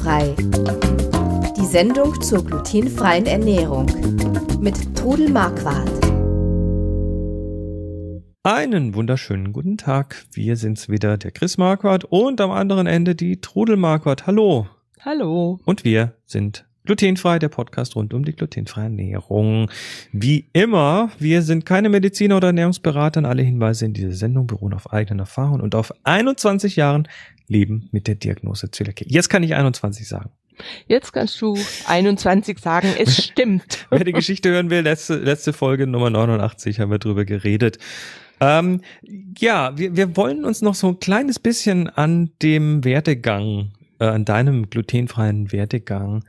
Glutenfrei. Die Sendung zur glutenfreien Ernährung mit Trudel Marquardt. Einen wunderschönen guten Tag. Wir sind's wieder, der Chris Marquardt und am anderen Ende die Trudel Marquardt. Hallo. Hallo. Und wir sind Glutenfrei, der Podcast rund um die glutenfreie Ernährung. Wie immer, wir sind keine Mediziner oder Ernährungsberater und alle Hinweise in dieser Sendung beruhen auf eigenen Erfahrungen und auf 21 Jahren Leben mit der Diagnose Zöliakie. Jetzt kann ich 21 sagen. Jetzt kannst du 21 sagen, es stimmt. Wer die Geschichte hören will, letzte, letzte Folge Nummer 89 haben wir drüber geredet. Ähm, ja, wir, wir wollen uns noch so ein kleines bisschen an dem Werdegang, äh, an deinem glutenfreien Werdegang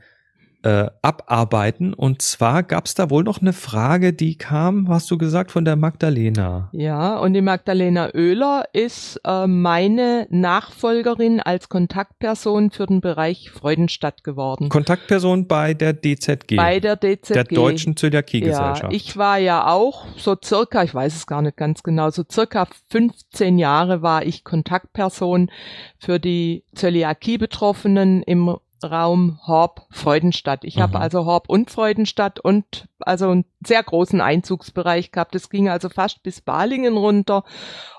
äh, abarbeiten. Und zwar gab es da wohl noch eine Frage, die kam, hast du gesagt, von der Magdalena. Ja, und die Magdalena Oehler ist äh, meine Nachfolgerin als Kontaktperson für den Bereich Freudenstadt geworden. Kontaktperson bei der DZG. Bei der DZG. Der Deutschen Zöliakie-Gesellschaft. Ja, ich war ja auch so circa, ich weiß es gar nicht ganz genau, so circa 15 Jahre war ich Kontaktperson für die Zöliakie-Betroffenen im Raum Horb Freudenstadt. Ich mhm. habe also Horb und Freudenstadt und also einen sehr großen Einzugsbereich gehabt. Es ging also fast bis Balingen runter.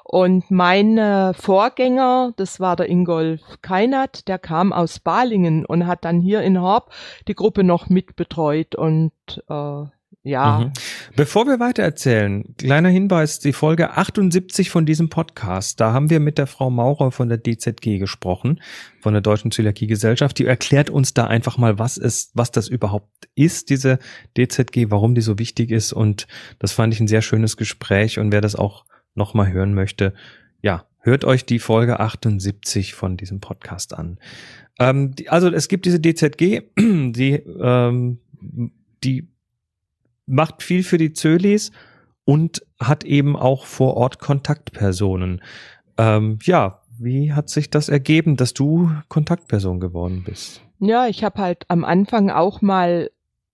Und mein äh, Vorgänger, das war der Ingolf Keinert, der kam aus Balingen und hat dann hier in Horb die Gruppe noch mitbetreut und äh, ja. Mhm. Bevor wir weiter erzählen, kleiner Hinweis, die Folge 78 von diesem Podcast, da haben wir mit der Frau Maurer von der DZG gesprochen, von der Deutschen Zöliakie-Gesellschaft. Die erklärt uns da einfach mal, was ist, was das überhaupt ist, diese DZG, warum die so wichtig ist. Und das fand ich ein sehr schönes Gespräch. Und wer das auch nochmal hören möchte, ja, hört euch die Folge 78 von diesem Podcast an. Ähm, die, also es gibt diese DZG, die, ähm, die macht viel für die Zölis und hat eben auch vor Ort Kontaktpersonen. Ähm, ja, wie hat sich das ergeben, dass du Kontaktperson geworden bist? Ja, ich habe halt am Anfang auch mal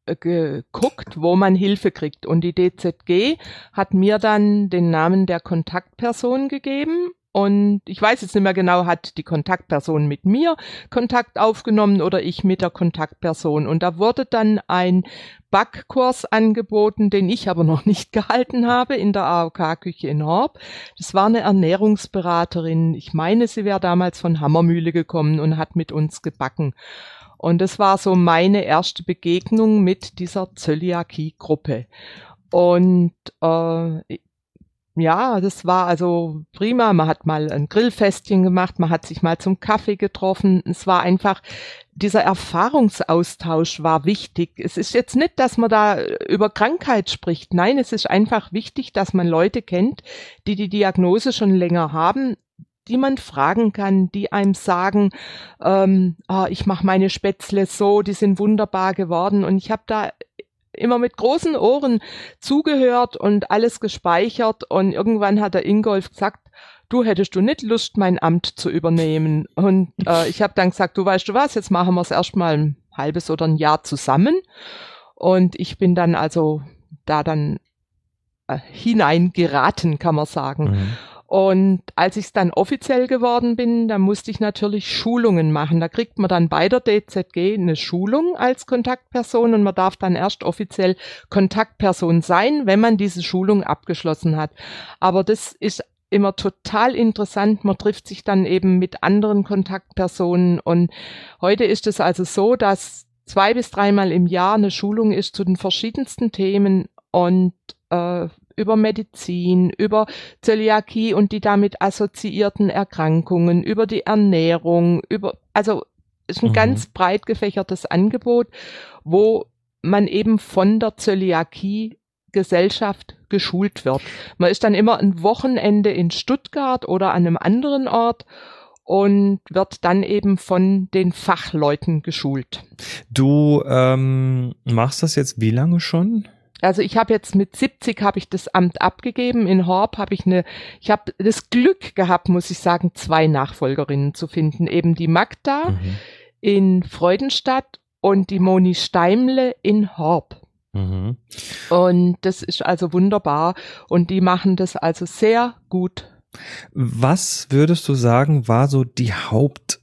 äh, geguckt, wo man Hilfe kriegt. Und die DZG hat mir dann den Namen der Kontaktperson gegeben und ich weiß jetzt nicht mehr genau, hat die Kontaktperson mit mir Kontakt aufgenommen oder ich mit der Kontaktperson. Und da wurde dann ein Backkurs angeboten, den ich aber noch nicht gehalten habe in der AOK-Küche in Horb. Das war eine Ernährungsberaterin. Ich meine, sie wäre damals von Hammermühle gekommen und hat mit uns gebacken. Und das war so meine erste Begegnung mit dieser Zöliakie-Gruppe. Und äh, ja, das war also prima. Man hat mal ein Grillfestchen gemacht, man hat sich mal zum Kaffee getroffen. Es war einfach, dieser Erfahrungsaustausch war wichtig. Es ist jetzt nicht, dass man da über Krankheit spricht. Nein, es ist einfach wichtig, dass man Leute kennt, die die Diagnose schon länger haben, die man fragen kann, die einem sagen, ähm, oh, ich mache meine Spätzle so, die sind wunderbar geworden. Und ich habe da immer mit großen Ohren zugehört und alles gespeichert und irgendwann hat der Ingolf gesagt, du hättest du nicht Lust, mein Amt zu übernehmen. Und äh, ich habe dann gesagt, du weißt du was, jetzt machen wir es erstmal ein halbes oder ein Jahr zusammen. Und ich bin dann also da dann äh, hineingeraten, kann man sagen. Mhm. Und als ich dann offiziell geworden bin, da musste ich natürlich Schulungen machen. Da kriegt man dann bei der DZG eine Schulung als Kontaktperson und man darf dann erst offiziell Kontaktperson sein, wenn man diese Schulung abgeschlossen hat. Aber das ist immer total interessant. Man trifft sich dann eben mit anderen Kontaktpersonen und heute ist es also so, dass zwei bis dreimal im Jahr eine Schulung ist zu den verschiedensten Themen und äh, über Medizin, über Zöliakie und die damit assoziierten Erkrankungen, über die Ernährung, über, also ist ein mhm. ganz breit gefächertes Angebot, wo man eben von der Zöliakie Gesellschaft geschult wird. Man ist dann immer ein Wochenende in Stuttgart oder an einem anderen Ort und wird dann eben von den Fachleuten geschult. Du ähm, machst das jetzt wie lange schon? Also ich habe jetzt mit 70 habe ich das Amt abgegeben. In Horb habe ich eine, ich habe das Glück gehabt, muss ich sagen, zwei Nachfolgerinnen zu finden. Eben die Magda mhm. in Freudenstadt und die Moni Steimle in Horb. Mhm. Und das ist also wunderbar. Und die machen das also sehr gut. Was würdest du sagen, war so die Haupt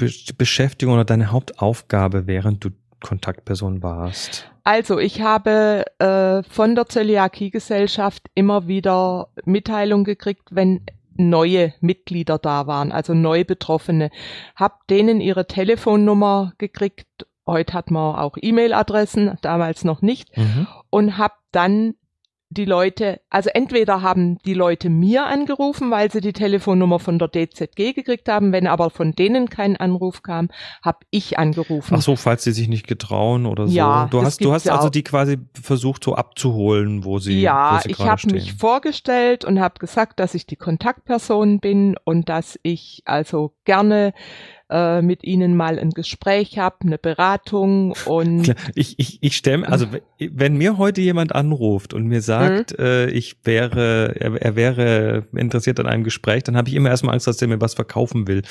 Hauptbeschäftigung oder deine Hauptaufgabe, während du Kontaktperson warst? Also ich habe äh, von der Zöliakie-Gesellschaft immer wieder Mitteilung gekriegt, wenn neue Mitglieder da waren, also neu Betroffene. Hab denen ihre Telefonnummer gekriegt. Heute hat man auch E-Mail-Adressen, damals noch nicht. Mhm. Und hab dann die Leute, also entweder haben die Leute mir angerufen, weil sie die Telefonnummer von der DZG gekriegt haben, wenn aber von denen kein Anruf kam, habe ich angerufen. Ach so, falls sie sich nicht getrauen oder so. Ja, du hast, du hast also die quasi versucht so abzuholen, wo sie Ja, wo sie ich habe mich vorgestellt und habe gesagt, dass ich die Kontaktperson bin und dass ich also gerne äh, mit ihnen mal ein Gespräch habe, eine Beratung und ich ich ich stelle also wenn mir heute jemand anruft und mir sagt, mhm. äh, ich wäre er, er wäre interessiert an einem Gespräch, dann habe ich immer erstmal Angst, dass er mir was verkaufen will.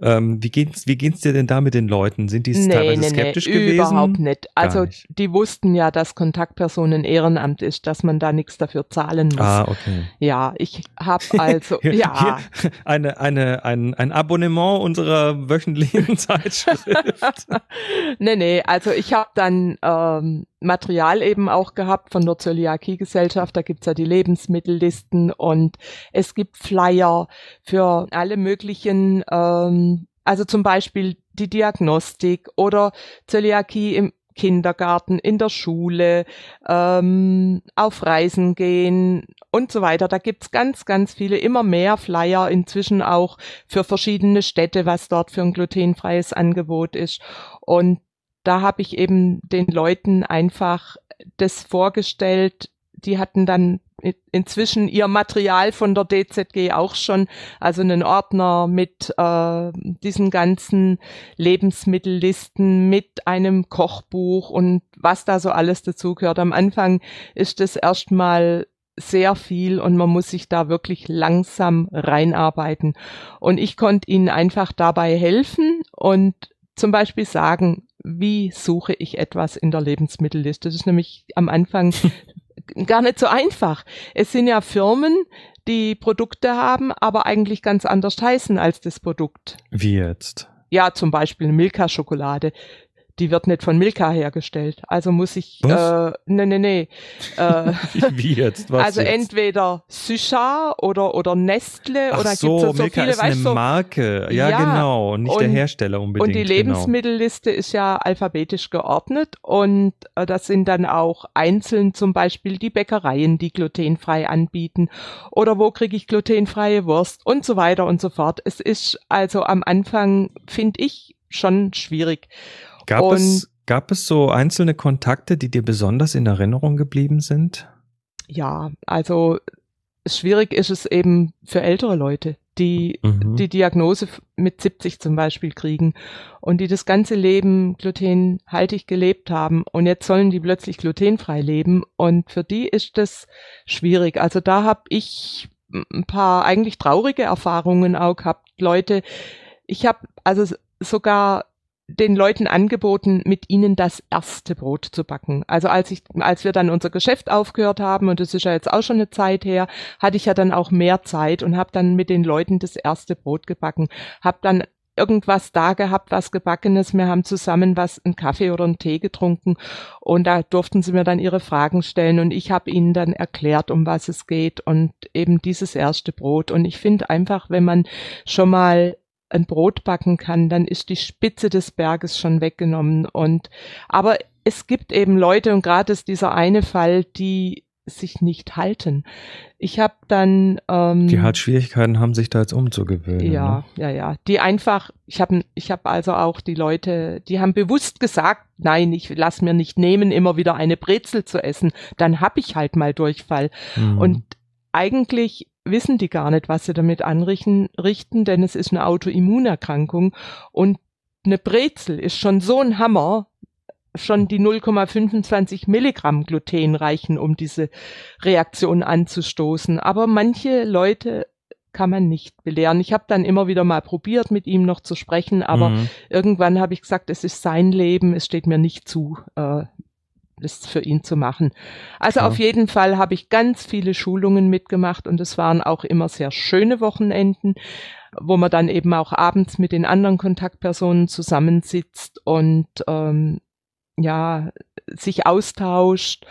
Ähm, wie geht's wie geht's dir denn da mit den Leuten? Sind die nee, teilweise nee, skeptisch nee, gewesen? Überhaupt nicht. Also nicht. die wussten ja, dass Kontaktpersonen Ehrenamt ist, dass man da nichts dafür zahlen muss. Ah, okay. Ja, ich habe also ja Hier eine eine ein ein Abonnement unserer wöchentlichen Zeitschrift. nee, nee, also ich habe dann ähm, Material eben auch gehabt von der Zöliakie-Gesellschaft. Da gibt's ja die Lebensmittellisten und es gibt Flyer für alle möglichen, ähm, also zum Beispiel die Diagnostik oder Zöliakie im Kindergarten, in der Schule, ähm, auf Reisen gehen und so weiter. Da gibt's ganz, ganz viele, immer mehr Flyer inzwischen auch für verschiedene Städte, was dort für ein glutenfreies Angebot ist. Und da habe ich eben den Leuten einfach das vorgestellt. Die hatten dann inzwischen ihr Material von der DZG auch schon, also einen Ordner mit äh, diesen ganzen Lebensmittellisten, mit einem Kochbuch und was da so alles dazugehört. Am Anfang ist das erstmal sehr viel und man muss sich da wirklich langsam reinarbeiten. Und ich konnte ihnen einfach dabei helfen und zum Beispiel sagen, wie suche ich etwas in der Lebensmittelliste. Das ist nämlich am Anfang gar nicht so einfach. Es sind ja Firmen, die Produkte haben, aber eigentlich ganz anders heißen als das Produkt. Wie jetzt? Ja, zum Beispiel Milka-Schokolade die wird nicht von Milka hergestellt. Also muss ich, Was? äh, nee, nee, nee. Äh, wie, jetzt? Was also jetzt? entweder Sychar oder, oder Nestle Ach oder so, gibt's so, Milka viele, ist eine so, Marke. Ja, ja, genau. Und nicht und, der Hersteller unbedingt. Und die genau. Lebensmittelliste genau. ist ja alphabetisch geordnet und äh, das sind dann auch einzeln zum Beispiel die Bäckereien, die glutenfrei anbieten oder wo kriege ich glutenfreie Wurst und so weiter und so fort. Es ist also am Anfang, finde ich, schon schwierig. Gab und es, gab es so einzelne Kontakte, die dir besonders in Erinnerung geblieben sind? Ja, also schwierig ist es eben für ältere Leute, die mhm. die Diagnose mit 70 zum Beispiel kriegen und die das ganze Leben glutenhaltig gelebt haben und jetzt sollen die plötzlich glutenfrei leben und für die ist das schwierig. Also da habe ich ein paar eigentlich traurige Erfahrungen auch gehabt. Leute, ich habe also sogar den Leuten angeboten, mit ihnen das erste Brot zu backen. Also als ich, als wir dann unser Geschäft aufgehört haben, und das ist ja jetzt auch schon eine Zeit her, hatte ich ja dann auch mehr Zeit und habe dann mit den Leuten das erste Brot gebacken. Habe dann irgendwas da gehabt, was gebackenes. Wir haben zusammen was, einen Kaffee oder einen Tee getrunken und da durften sie mir dann ihre Fragen stellen und ich habe ihnen dann erklärt, um was es geht und eben dieses erste Brot. Und ich finde einfach, wenn man schon mal ein Brot backen kann, dann ist die Spitze des Berges schon weggenommen. Und aber es gibt eben Leute und gerade ist dieser eine Fall, die sich nicht halten. Ich habe dann ähm, die halt Schwierigkeiten haben, sich da jetzt umzugewöhnen. Ja, ne? ja, ja. Die einfach, ich habe, ich habe also auch die Leute, die haben bewusst gesagt, nein, ich lass mir nicht nehmen, immer wieder eine Brezel zu essen. Dann hab ich halt mal Durchfall. Mhm. Und eigentlich wissen die gar nicht, was sie damit anrichten, richten, denn es ist eine Autoimmunerkrankung und eine Brezel ist schon so ein Hammer, schon die 0,25 Milligramm Gluten reichen, um diese Reaktion anzustoßen. Aber manche Leute kann man nicht belehren. Ich habe dann immer wieder mal probiert, mit ihm noch zu sprechen, aber mhm. irgendwann habe ich gesagt, es ist sein Leben, es steht mir nicht zu, äh, das für ihn zu machen. Also Klar. auf jeden Fall habe ich ganz viele Schulungen mitgemacht und es waren auch immer sehr schöne Wochenenden, wo man dann eben auch abends mit den anderen Kontaktpersonen zusammensitzt und ähm, ja sich austauscht.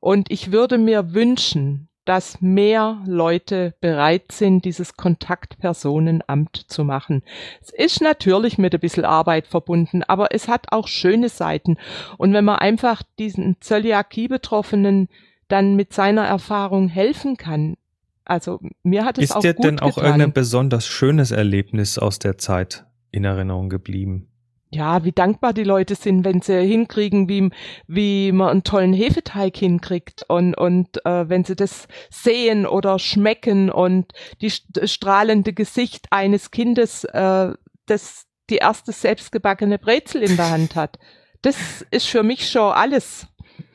Und ich würde mir wünschen, dass mehr Leute bereit sind, dieses Kontaktpersonenamt zu machen. Es ist natürlich mit ein bisschen Arbeit verbunden, aber es hat auch schöne Seiten. Und wenn man einfach diesen Zöliakie-Betroffenen dann mit seiner Erfahrung helfen kann, also mir hat es Ist auch dir gut denn auch getan. irgendein besonders schönes Erlebnis aus der Zeit in Erinnerung geblieben? Ja, wie dankbar die Leute sind, wenn sie hinkriegen, wie, wie man einen tollen Hefeteig hinkriegt und, und äh, wenn sie das sehen oder schmecken und die st- strahlende Gesicht eines Kindes, äh, das die erste selbstgebackene Brezel in der Hand hat. Das ist für mich schon alles.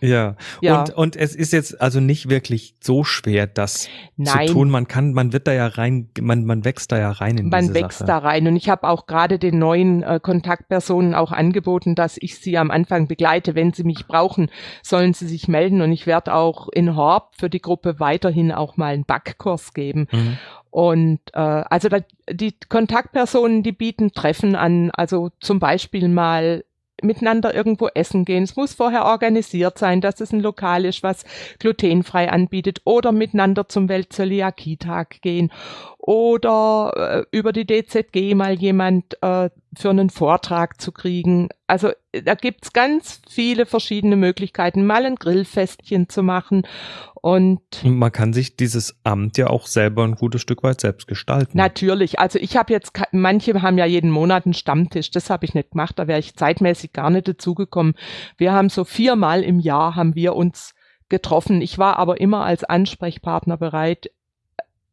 Ja. Ja. Und, und es ist jetzt also nicht wirklich so schwer, das Nein. zu tun. Man kann, man wird da ja rein, man, man wächst da ja rein in Man wächst Sache. da rein. Und ich habe auch gerade den neuen äh, Kontaktpersonen auch angeboten, dass ich sie am Anfang begleite. Wenn sie mich brauchen, sollen sie sich melden. Und ich werde auch in Horb für die Gruppe weiterhin auch mal einen Backkurs geben. Mhm. Und äh, also da, die Kontaktpersonen, die bieten Treffen an, also zum Beispiel mal miteinander irgendwo essen gehen. Es muss vorher organisiert sein, dass es ein Lokal ist, was glutenfrei anbietet oder miteinander zum Weltzöliakie-Tag gehen oder äh, über die DZG mal jemand äh, für einen Vortrag zu kriegen. Also da gibt's ganz viele verschiedene Möglichkeiten, mal ein Grillfestchen zu machen und Und man kann sich dieses Amt ja auch selber ein gutes Stück weit selbst gestalten. Natürlich, also ich habe jetzt, manche haben ja jeden Monat einen Stammtisch, das habe ich nicht gemacht, da wäre ich zeitmäßig gar nicht dazugekommen. Wir haben so viermal im Jahr haben wir uns getroffen. Ich war aber immer als Ansprechpartner bereit,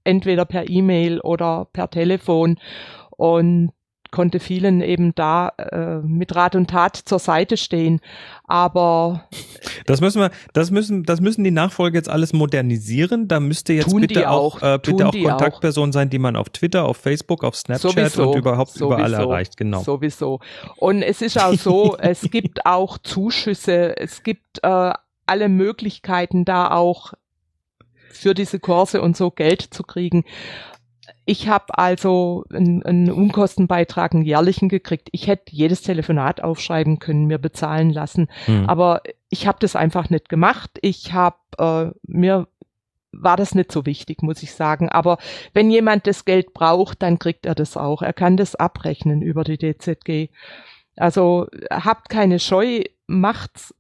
entweder per E-Mail oder per Telefon und konnte vielen eben da äh, mit Rat und Tat zur Seite stehen. Aber Das müssen wir, das müssen, das müssen die Nachfolge jetzt alles modernisieren. Da müsste jetzt bitte auch, auch, äh, bitte auch die Kontaktpersonen sein, die man auf Twitter, auf Facebook, auf Snapchat und überhaupt überall sowieso, erreicht. Genau. Sowieso. Und es ist auch so, es gibt auch Zuschüsse, es gibt äh, alle Möglichkeiten, da auch für diese Kurse und so Geld zu kriegen. Ich habe also einen, einen Unkostenbeitrag, einen jährlichen gekriegt. Ich hätte jedes Telefonat aufschreiben können, mir bezahlen lassen. Hm. Aber ich habe das einfach nicht gemacht. Ich habe äh, mir war das nicht so wichtig, muss ich sagen. Aber wenn jemand das Geld braucht, dann kriegt er das auch. Er kann das abrechnen über die DZG. Also habt keine Scheu, macht's.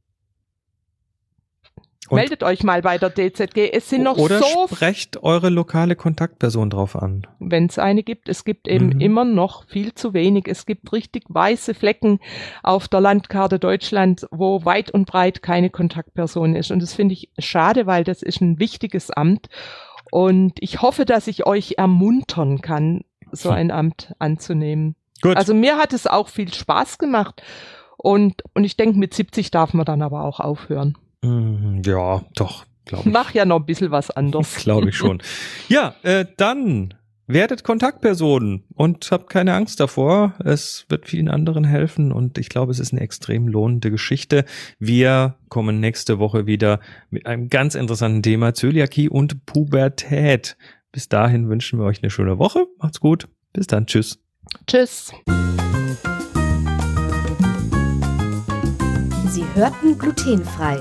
Und- Meldet euch mal bei der DZG. Es sind noch Oder so, sprecht eure lokale Kontaktperson drauf an. wenn es eine gibt, es gibt eben Mhm. immer noch viel zu wenig. Es gibt richtig weiße Flecken auf der Landkarte Deutschlands, wo weit und breit keine Kontaktperson ist. Und das finde ich schade, weil das ist ein wichtiges Amt. Und ich hoffe, dass ich euch ermuntern kann, so Hm. ein Amt anzunehmen. Gut. Also mir hat es auch viel Spaß gemacht. Und, und ich denke, mit 70 darf man dann aber auch aufhören. Mhm, ja, doch, glaube ich. Mach ja noch ein bisschen was anderes. Glaube ich schon. Ja, äh, dann werdet Kontaktpersonen und habt keine Angst davor. Es wird vielen anderen helfen und ich glaube, es ist eine extrem lohnende Geschichte. Wir kommen nächste Woche wieder mit einem ganz interessanten Thema Zöliakie und Pubertät. Bis dahin wünschen wir euch eine schöne Woche. Macht's gut. Bis dann. Tschüss. Tschüss. Sie hörten glutenfrei.